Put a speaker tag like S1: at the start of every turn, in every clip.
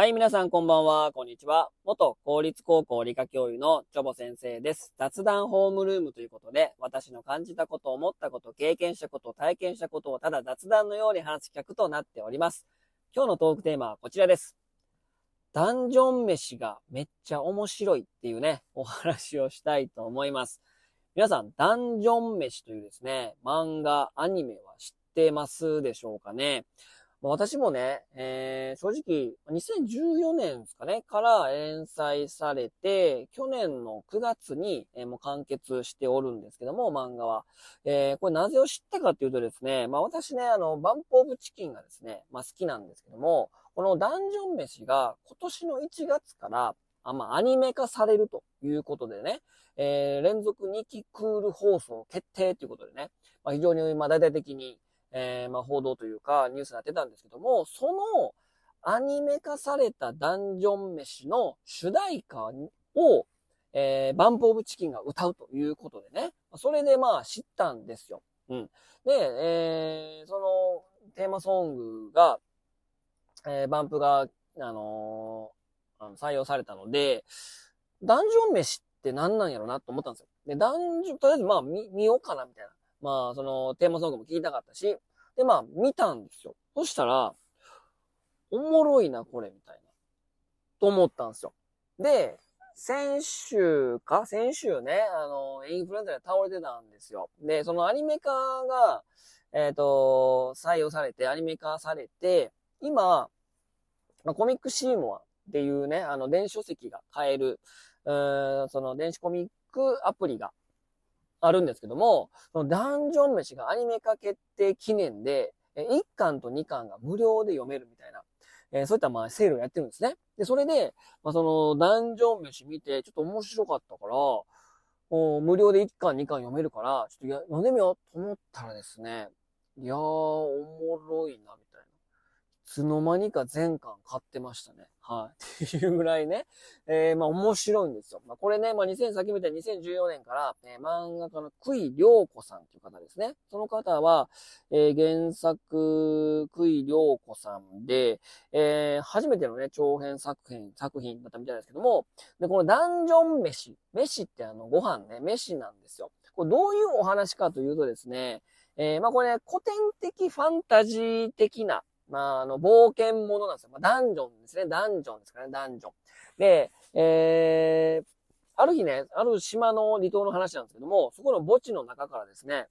S1: はい、皆さんこんばんは、こんにちは。元公立高校理科教諭のチョボ先生です。雑談ホームルームということで、私の感じたこと、思ったこと、経験したこと、体験したことをただ雑談のように話す企画となっております。今日のトークテーマはこちらです。ダンジョン飯がめっちゃ面白いっていうね、お話をしたいと思います。皆さん、ダンジョン飯というですね、漫画、アニメは知ってますでしょうかね？私もね、えー、正直、2014年ですかね、から連載されて、去年の9月に、えーもう完結しておるんですけども、漫画は。えー、これなぜを知ったかっていうとですね、まあ私ね、あの、バンプオブチキンがですね、まあ好きなんですけども、このダンジョン飯が今年の1月から、あまあ、アニメ化されるということでね、えー、連続2期クール放送決定ということでね、まあ非常に、まあ大々的に、えーまあ、報道というかニュースになってたんですけども、そのアニメ化されたダンジョン飯の主題歌を、えー、バンプオブチキンが歌うということでね、それでまあ知ったんですよ。うん。で、えー、そのテーマソングが、えー、バンプが、あのーあの採用されたので、ダンジョン飯って何なんやろなと思ったんですよ。で、ダンジョン、とりあえずまあ見、見ようかなみたいな。まあ、その、テーマソングも聞きたかったし、で、まあ、見たんですよ。そしたら、おもろいな、これ、みたいな。と思ったんですよ。で、先週か？先週ね、あの、インフルエンザで倒れてたんですよ。で、そのアニメ化が、えっ、と、採用されて、アニメ化されて、今、まあ、コミックシーモアっていうね、あの、電子書籍が買える、うーんその電子コミックアプリがあるんですけども、そのダンジョン飯がアニメ化決定記念で、1巻と2巻が無料で読めるみたいな、えーそういったまあセールをやってるんですね。で、それで、まあ、そのダンジョン飯見て、ちょっと面白かったから、無料で1巻2巻読めるから、ちょっと読んでみようと思ったらですね、いやー、おもろいな、みたいな。いつの間にか全巻買ってましたね。はい。っていうぐらいね、えー、まあ面白いんですよ。まあこれね、まあ2000、さっきみたいに2014年から、えー漫画家のクイ良子さんという方ですね。その方は、えー原作、クイ良子さんで、えー初めてのね、長編作品、作品だったみたいですけども、で、このダンジョン飯。飯ってあの、ご飯ね、飯なんですよ。これどういうお話かというとですね、えーまあこれ、古典的ファンタジー的な、まあ、あの、冒険者なんですよ。まあ、ダンジョンですね。ダンジョンですかね、ダンジョン。で、えー、ある日ね、ある島の離島の話なんですけども、そこの墓地の中からですね、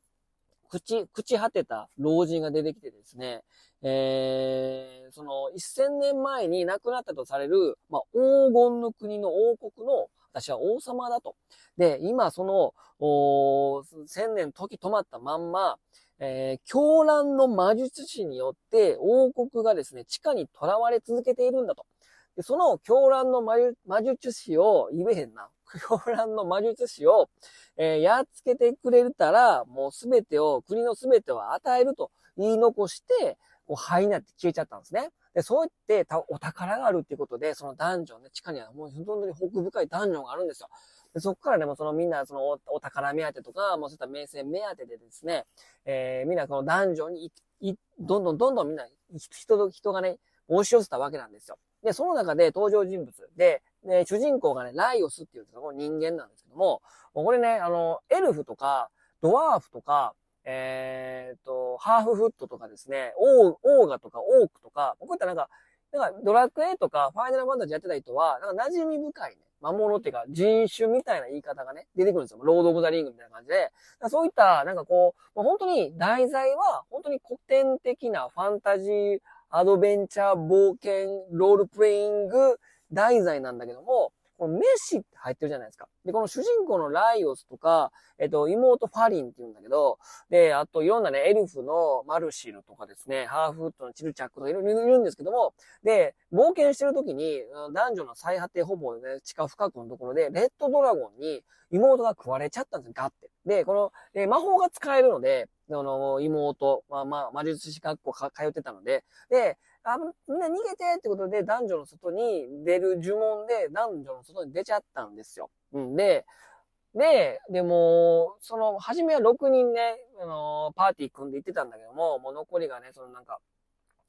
S1: 朽ち、朽ち果てた老人が出てきてですね、えー、その1000年前に亡くなったとされる、まあ、黄金の国の王国の、私は王様だと。で、今その、おー1000年時止まったまんま、えー、狂乱の魔術師によって王国がですね、地下に囚われ続けているんだと。でその狂乱の魔術師を、言えへんな。狂乱の魔術師を、えーやっつけてくれたら、もうすべてを、国のすべてを与えると言い残して、こう灰になって消えちゃったんですね。で、そうやってたお宝があるっていうことで、そのダンジョンね、地下にはもう本当に奥深いダンジョンがあるんですよ。でそこからでもそのみんなそのお宝目当てとか、もうそういった名声目当てでですね、えーみんなこのダンジョンにいいどんどんどんどんみんな人人がね、押し寄せたわけなんですよ。で、その中で登場人物で、で主人公がね、ライオスっていうその人間なんですけども、これね、あの、エルフとか、ドワーフとか、えっ、と、ハーフフットとかですね、オーオーガとかオークとか、こういったなんか、なんかドラクエとかファイナルファンタジーやってた人は、なんか馴染み深いね、魔物っていうか人種みたいな言い方がね、出てくるんですよ。ロード・オブ・ザ・リングみたいな感じで。そういった、なんかこう、もう本当に題材は、本当に古典的なファンタジー、アドベンチャー、冒険、ロールプレイング題材なんだけども、このメシって入ってるじゃないですか。で、この主人公のライオスとか、えっと、妹ファリンって言うんだけど、で、あといろんなね、エルフのマルシルとかですね、ハーフフットのチルチャックとかいろいろいるんですけども、で、冒険してる時に、男女の最果てほぼね、地下深くのところで、レッドドラゴンに妹が食われちゃったんですよ、ガッて。で、この、え魔法が使えるので、あの、妹、まあまあ、魔術師学校か通ってたので、で、あ、みんな逃げてってことで、男女の外に出る呪文で、男女の外に出ちゃったんですよ。うんで、で、でも、その、初めは6人ね、あの、パーティー組んで行ってたんだけども、もう残りがね、そのなんか、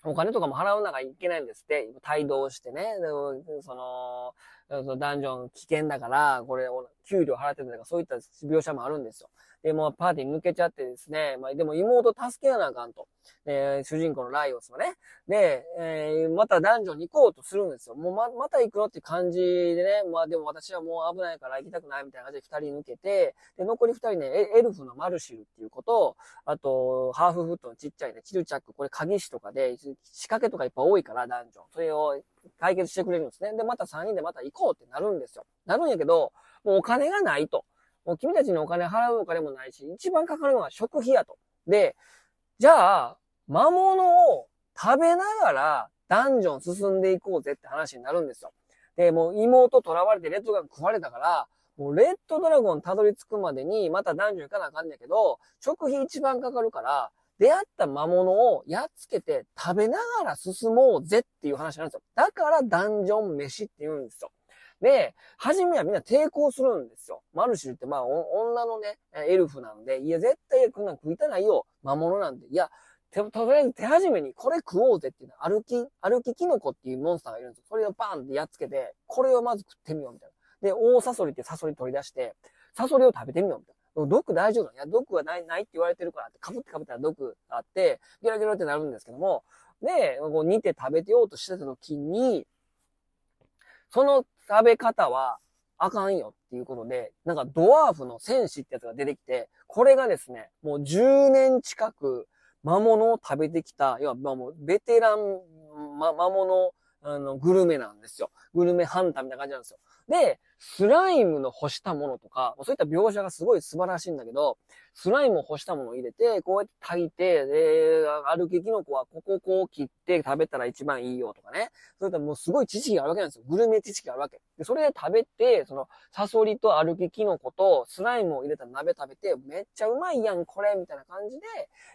S1: お金とかも払うながいけないんですって。帯同してね。その、ダンジョン危険だから、これ、給料払ってたとか、そういった描写もあるんですよ。で、もうパーティー抜けちゃってですね、まあ、でも妹助けやなあかんと。えー、主人公のライオスはね。で、えー、またダンジョンに行こうとするんですよ。もうま、また行くのって感じでね。まあでも私はもう危ないから行きたくないみたいな感じで二人抜けて、で、残り二人ね、エルフのマルシルっていうこと、あと、ハーフフットのちっちゃいね、チルチャック、これ鍵師とかで、仕掛けとかいっぱい多いから、ダンジョン。それを解決してくれるんですね。で、また三人でまた行こうってなるんですよ。なるんやけど、もうお金がないと。もう君たちにお金払うお金もないし、一番かかるのは食費やと。で、じゃあ、魔物を食べながらダンジョン進んでいこうぜって話になるんですよ。で、もう妹囚われてレッドガン食われたから、もうレッドドラゴンたどり着くまでにまたダンジョン行かなあかんねんけど、食費一番かかるから、出会った魔物をやっつけて食べながら進もうぜっていう話なんですよ。だからダンジョン飯って言うんですよ。で、初めはみんな抵抗するんですよ。マルシルってまあ、女のね、エルフなんで、いや、絶対こんなん食いたないよ。魔物なんで。いや、とりあえず手始めにこれ食おうぜっていうの歩き、歩きキノコっていうモンスターがいるんですよ。それをバーンってやっつけて、これをまず食ってみようみたいな。で、大サソリってサソリ取り出して、サソリを食べてみようみたいな。毒大丈夫だ。いや、毒はない、ないって言われてるからって、かぶってかぶったら毒があって、ゲラゲラってなるんですけども、で、こう煮て食べてようとしてた時に、その食べ方はあかんよっていうことで、なんかドワーフの戦士ってやつが出てきて、これがですね、もう10年近く魔物を食べてきた、要はまもうベテラン、ま、魔物、あの、グルメなんですよ。グルメハンターみたいな感じなんですよ。で、スライムの干したものとか、そういった描写がすごい素晴らしいんだけど、スライムを干したものを入れて、こうやって炊いて、で、歩きキノコはこここう切って食べたら一番いいよとかね。そういったもうすごい知識があるわけなんですよ。グルメ知識があるわけ。で、それで食べて、その、サソリと歩きキノコとスライムを入れた鍋食べて、めっちゃうまいやん、これみたいな感じで、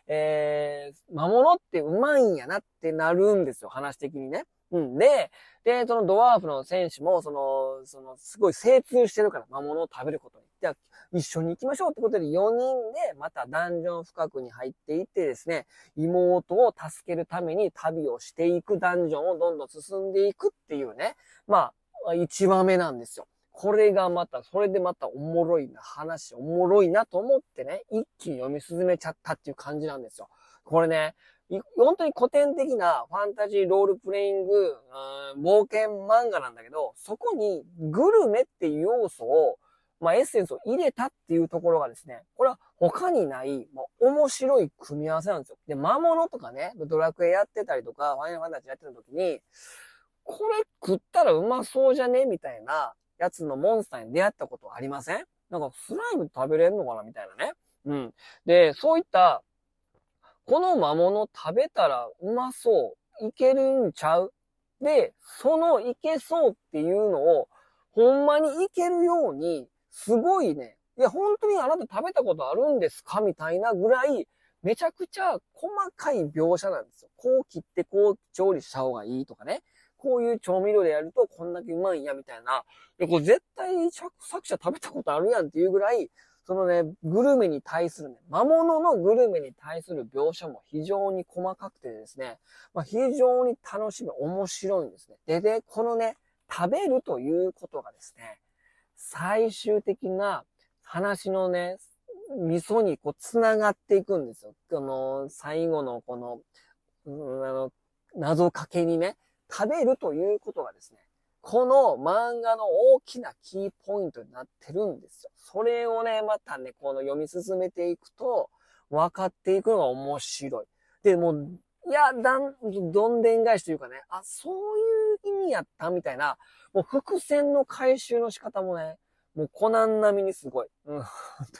S1: えー、魔物ってうまいんやなってなるんですよ。話的にね。うん。で、で、そのドワーフの選手も、その、その、すごい精通してるから、魔物を食べることに。じゃあ、一緒に行きましょうってことで、4人でまたダンジョン深くに入っていってですね、妹を助けるために旅をしていくダンジョンをどんどん進んでいくっていうね、まあ、1話目なんですよ。これがまた、それでまたおもろいな話、おもろいなと思ってね、一気に読み進めちゃったっていう感じなんですよ。これね、本当に古典的なファンタジーロールプレイング、冒険漫画なんだけど、そこにグルメっていう要素を、まあ、エッセンスを入れたっていうところがですね、これは他にない、まあ、面白い組み合わせなんですよ。で、魔物とかね、ドラクエやってたりとか、ファイナルファンタジーやってた時に、これ食ったらうまそうじゃねみたいなやつのモンスターに出会ったことありません？なんかスライム食べれんのかなみたいなね。うん。で、そういったこの魔物食べたらうまそう。いけるんちゃう？で、そのいけそうっていうのを、ほんまにいけるように、すごいね、いや、本当にあなた食べたことあるんですかみたいなぐらい、めちゃくちゃ細かい描写なんですよ。こう切ってこう調理した方がいいとかね。こういう調味料でやるとこんだけうまいんやみたいな。いや、これ絶対作者食べたことあるやんっていうぐらい、そのね、グルメに対するね、魔物のグルメに対する描写も非常に細かくてですね、まあ、非常に楽しみ、面白いんですね。で、で、このね、食べるということがですね、最終的な話のね、味噌にこう繋がっていくんですよ。この最後のこの、うん、あの、謎かけにね、食べるということがですね、この漫画の大きなキーポイントになってるんですよ。それをね、またね、この読み進めていくと、分かっていくのが面白い。で、もう、いや、だん、どんでん返しというかね、あ、そういう意味やったみたいな、もう伏線の回収の仕方もね、もうコナン並みにすごい。うん、本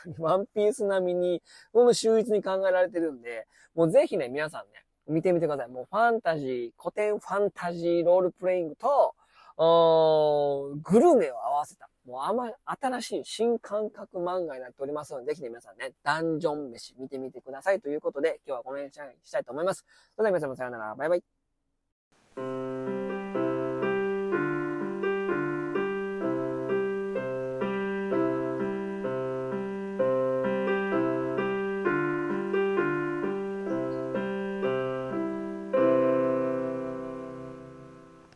S1: 当にワンピース並みに、この秀逸に考えられてるんで、もうぜひね、皆さんね、見てみてください。もうファンタジー、古典ファンタジーロールプレイングと、グルメを合わせた、もうあまり新しい新感覚漫画になっておりますので、ぜひね、皆さんね、ダンジョン飯見てみてくださいということで、今日はこの辺にしたいと思います。それでは皆様さようなら。バイバイ。